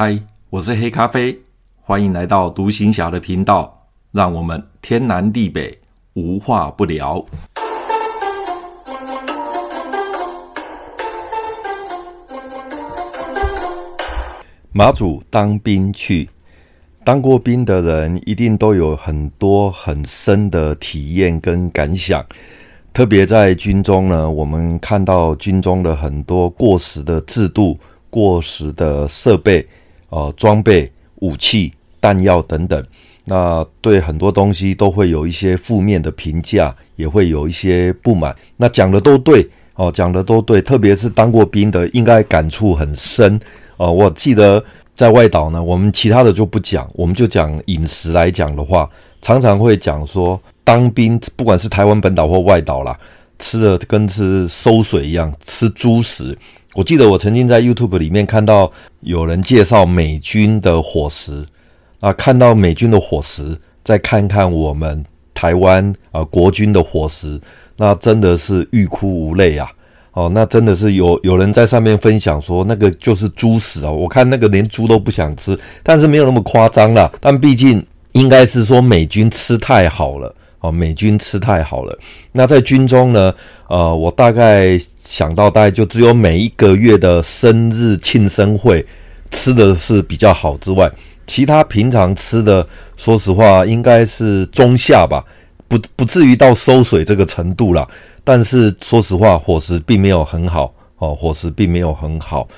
嗨，我是黑咖啡，欢迎来到独行侠的频道，让我们天南地北无话不聊。马祖当兵去，当过兵的人一定都有很多很深的体验跟感想。特别在军中呢，我们看到军中的很多过时的制度、过时的设备、呃装备、武器、弹药等等。那对很多东西都会有一些负面的评价，也会有一些不满。那讲的都对哦，讲的都对，特别是当过兵的，应该感触很深。哦，我记得在外岛呢，我们其他的就不讲，我们就讲饮食来讲的话，常常会讲说，当兵不管是台湾本岛或外岛啦，吃的跟吃馊水一样，吃猪食。我记得我曾经在 YouTube 里面看到有人介绍美军的伙食啊，看到美军的伙食，再看看我们台湾啊国军的伙食，那真的是欲哭无泪啊。哦，那真的是有有人在上面分享说，那个就是猪食啊！我看那个连猪都不想吃，但是没有那么夸张啦。但毕竟应该是说美军吃太好了哦，美军吃太好了。那在军中呢，呃，我大概想到，大概就只有每一个月的生日庆生会吃的是比较好之外，其他平常吃的，说实话应该是中下吧。不不至于到收水这个程度啦，但是说实话，伙食并没有很好哦，伙食并没有很好。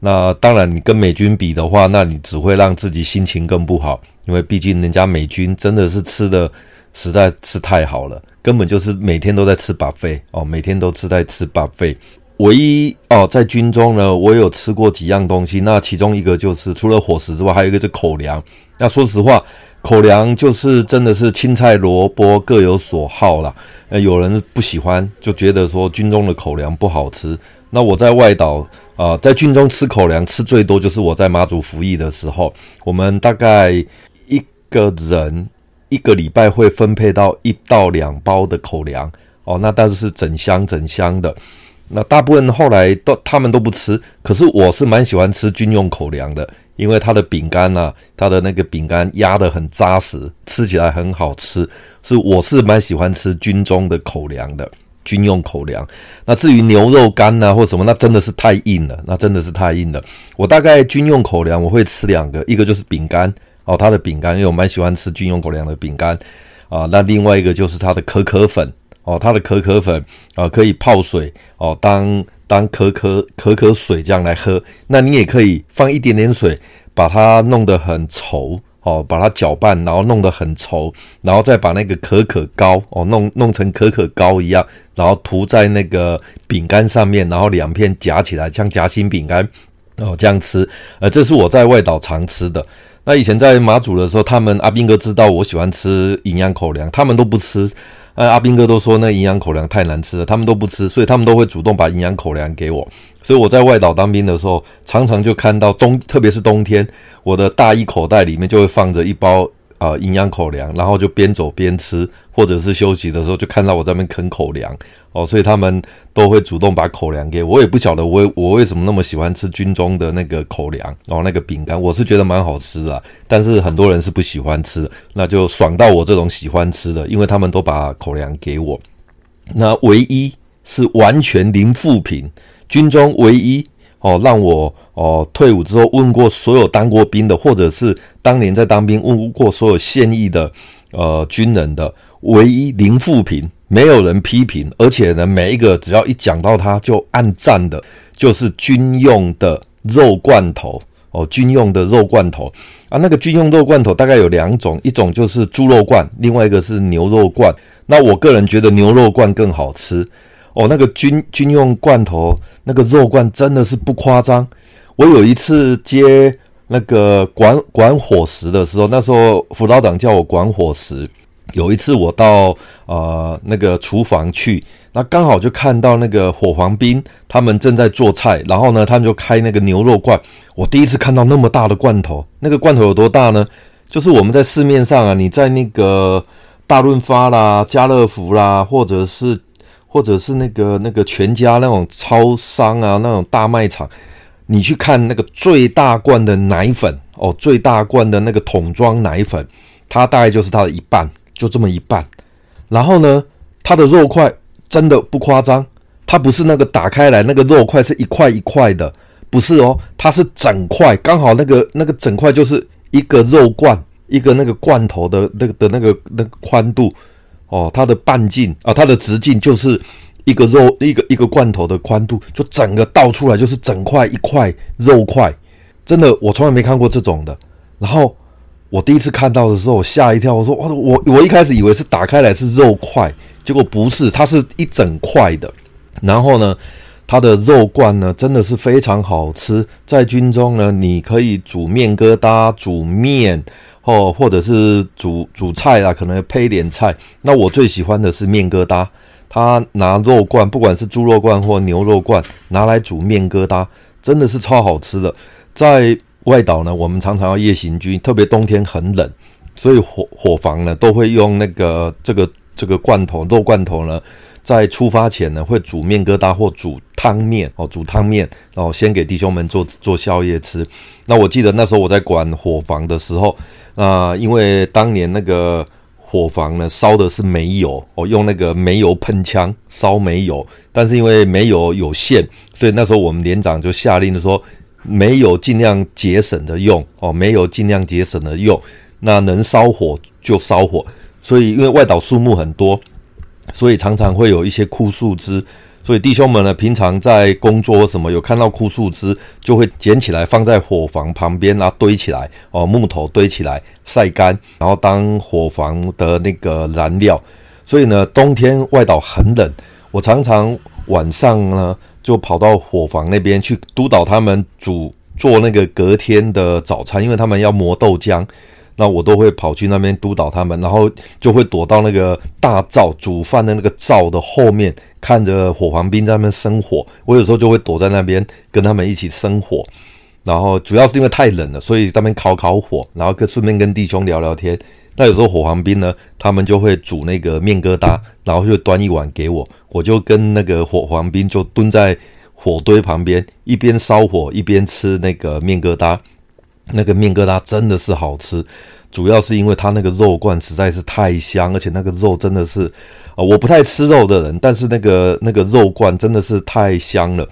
那当然，你跟美军比的话，那你只会让自己心情更不好，因为毕竟人家美军真的是吃的实在是太好了，根本就是每天都在吃白费哦，每天都吃在吃白费。唯一哦，在军中呢，我有吃过几样东西，那其中一个就是除了伙食之外，还有一个是口粮。那说实话。口粮就是真的是青菜萝卜各有所好啦。呃，有人不喜欢，就觉得说军中的口粮不好吃。那我在外岛啊，在军中吃口粮吃最多就是我在马祖服役的时候，我们大概一个人一个礼拜会分配到一到两包的口粮哦，那但是整箱整箱的。那大部分后来都他们都不吃，可是我是蛮喜欢吃军用口粮的。因为它的饼干呐，它的那个饼干压得很扎实，吃起来很好吃，是我是蛮喜欢吃军中的口粮的，军用口粮。那至于牛肉干呐或什么，那真的是太硬了，那真的是太硬了。我大概军用口粮我会吃两个，一个就是饼干哦，它的饼干，因为我蛮喜欢吃军用狗粮的饼干啊。那另外一个就是它的可可粉哦，它的可可粉啊可以泡水哦当。当可可可可水这样来喝，那你也可以放一点点水，把它弄得很稠哦，把它搅拌，然后弄得很稠，然后再把那个可可膏哦弄弄成可可膏一样，然后涂在那个饼干上面，然后两片夹起来，像夹心饼干哦这样吃。呃，这是我在外岛常吃的。那以前在马祖的时候，他们阿兵哥知道我喜欢吃营养口粮，他们都不吃。那阿兵哥都说那营养口粮太难吃了，他们都不吃，所以他们都会主动把营养口粮给我。所以我在外岛当兵的时候，常常就看到冬，特别是冬天，我的大衣口袋里面就会放着一包。啊，营养口粮，然后就边走边吃，或者是休息的时候就看到我在那边啃口粮哦，所以他们都会主动把口粮给我。也不晓得我我为什么那么喜欢吃军中的那个口粮哦，那个饼干我是觉得蛮好吃的，但是很多人是不喜欢吃，那就爽到我这种喜欢吃的，因为他们都把口粮给我。那唯一是完全零负品，军中唯一哦让我。哦，退伍之后问过所有当过兵的，或者是当年在当兵问过所有现役的呃军人的，唯一零负评，没有人批评，而且呢，每一个只要一讲到他就按赞的，就是军用的肉罐头哦，军用的肉罐头啊，那个军用肉罐头大概有两种，一种就是猪肉罐，另外一个是牛肉罐。那我个人觉得牛肉罐更好吃哦，那个军军用罐头那个肉罐真的是不夸张。我有一次接那个管管伙食的时候，那时候辅导长叫我管伙食。有一次我到呃那个厨房去，那刚好就看到那个伙房兵他们正在做菜，然后呢，他们就开那个牛肉罐。我第一次看到那么大的罐头，那个罐头有多大呢？就是我们在市面上啊，你在那个大润发啦、家乐福啦，或者是或者是那个那个全家那种超商啊，那种大卖场。你去看那个最大罐的奶粉哦，最大罐的那个桶装奶粉，它大概就是它的一半，就这么一半。然后呢，它的肉块真的不夸张，它不是那个打开来那个肉块是一块一块的，不是哦，它是整块，刚好那个那个整块就是一个肉罐，一个那个罐头的那个的那个那个宽度哦，它的半径啊，它的直径就是。一个肉一个一个罐头的宽度，就整个倒出来就是整块一块肉块，真的我从来没看过这种的。然后我第一次看到的时候，我吓一跳，我说哇，我我一开始以为是打开来是肉块，结果不是，它是一整块的。然后呢，它的肉罐呢真的是非常好吃，在军中呢，你可以煮面疙瘩、煮面哦，或者是煮煮菜啦，可能配点菜。那我最喜欢的是面疙瘩。他拿肉罐，不管是猪肉罐或牛肉罐，拿来煮面疙瘩，真的是超好吃的。在外岛呢，我们常常要夜行军，特别冬天很冷，所以伙伙房呢都会用那个这个这个罐头肉罐头呢，在出发前呢会煮面疙瘩或煮汤面哦，煮汤面，然后先给弟兄们做做宵夜吃。那我记得那时候我在管伙房的时候，啊、因为当年那个。火房呢烧的是煤油，哦，用那个煤油喷枪烧煤油，但是因为煤油有限，所以那时候我们连长就下令说，煤油尽量节省的用，哦，煤油尽量节省的用，那能烧火就烧火，所以因为外岛树木很多，所以常常会有一些枯树枝。所以弟兄们呢，平常在工作什么有看到枯树枝，就会捡起来放在火房旁边啊，堆起来哦，木头堆起来晒干，然后当火房的那个燃料。所以呢，冬天外岛很冷，我常常晚上呢就跑到火房那边去督导他们煮做那个隔天的早餐，因为他们要磨豆浆。那我都会跑去那边督导他们，然后就会躲到那个大灶煮饭的那个灶的后面，看着火房兵在那边生火。我有时候就会躲在那边跟他们一起生火，然后主要是因为太冷了，所以在那边烤烤火，然后跟顺便跟弟兄聊聊天。那有时候火房兵呢，他们就会煮那个面疙瘩，然后就端一碗给我，我就跟那个火房兵就蹲在火堆旁边，一边烧火一边吃那个面疙瘩。那个面疙瘩真的是好吃，主要是因为它那个肉罐实在是太香，而且那个肉真的是，啊，我不太吃肉的人，但是那个那个肉罐真的是太香了，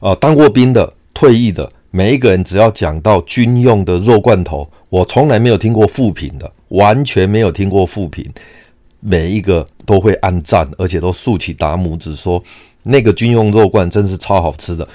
啊，当过兵的、退役的，每一个人只要讲到军用的肉罐头，我从来没有听过负评的，完全没有听过负评，每一个都会按赞，而且都竖起大拇指说，那个军用肉罐真是超好吃的。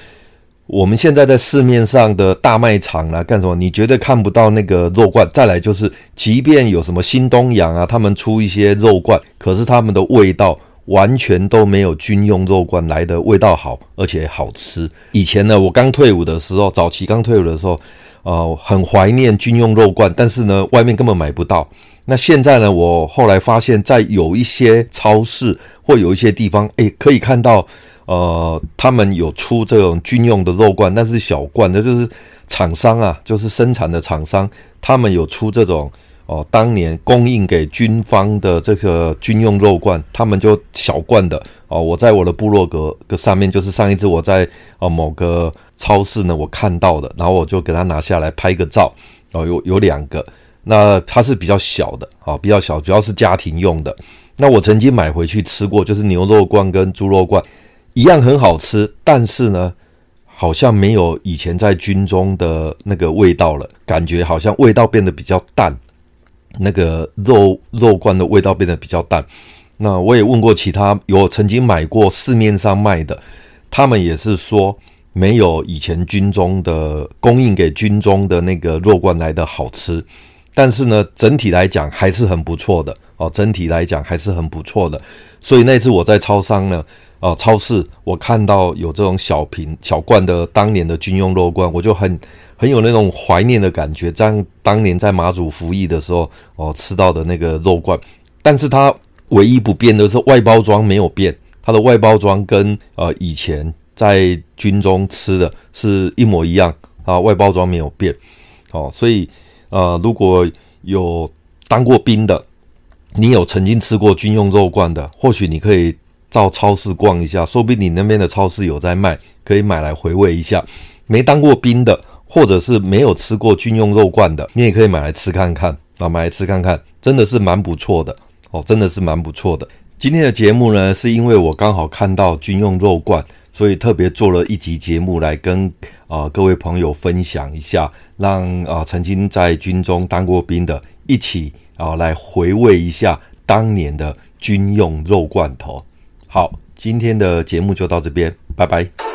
我们现在在市面上的大卖场啊，干什么？你绝对看不到那个肉罐。再来就是，即便有什么新东阳啊，他们出一些肉罐，可是他们的味道完全都没有军用肉罐来的味道好，而且好吃。以前呢，我刚退伍的时候，早期刚退伍的时候，呃，很怀念军用肉罐，但是呢，外面根本买不到。那现在呢，我后来发现，在有一些超市或有一些地方，诶，可以看到。呃，他们有出这种军用的肉罐，但是小罐的，就是厂商啊，就是生产的厂商，他们有出这种哦、当年供应给军方的这个军用肉罐，他们就小罐的哦、我在我的部落格的上面，就是上一次我在呃某个超市呢，我看到的，然后我就给他拿下来拍个照哦、有有两个，那它是比较小的啊、比较小，主要是家庭用的。那我曾经买回去吃过，就是牛肉罐跟猪肉罐。一样很好吃，但是呢，好像没有以前在军中的那个味道了，感觉好像味道变得比较淡，那个肉肉罐的味道变得比较淡。那我也问过其他有曾经买过市面上卖的，他们也是说没有以前军中的供应给军中的那个肉罐来的好吃。但是呢，整体来讲还是很不错的哦，整体来讲还是很不错的。所以那次我在超商呢。哦，超市我看到有这种小瓶小罐的当年的军用肉罐，我就很很有那种怀念的感觉。这样当年在马祖服役的时候，哦，吃到的那个肉罐，但是它唯一不变的是外包装没有变，它的外包装跟呃以前在军中吃的是一模一样啊，外包装没有变。哦，所以呃，如果有当过兵的，你有曾经吃过军用肉罐的，或许你可以。到超市逛一下，说不定你那边的超市有在卖，可以买来回味一下。没当过兵的，或者是没有吃过军用肉罐的，你也可以买来吃看看啊，买来吃看看，真的是蛮不错的哦，真的是蛮不错的。今天的节目呢，是因为我刚好看到军用肉罐，所以特别做了一集节目来跟啊、各位朋友分享一下，让啊、曾经在军中当过兵的一起啊、来回味一下当年的军用肉罐头。好，今天的节目就到这边，拜拜。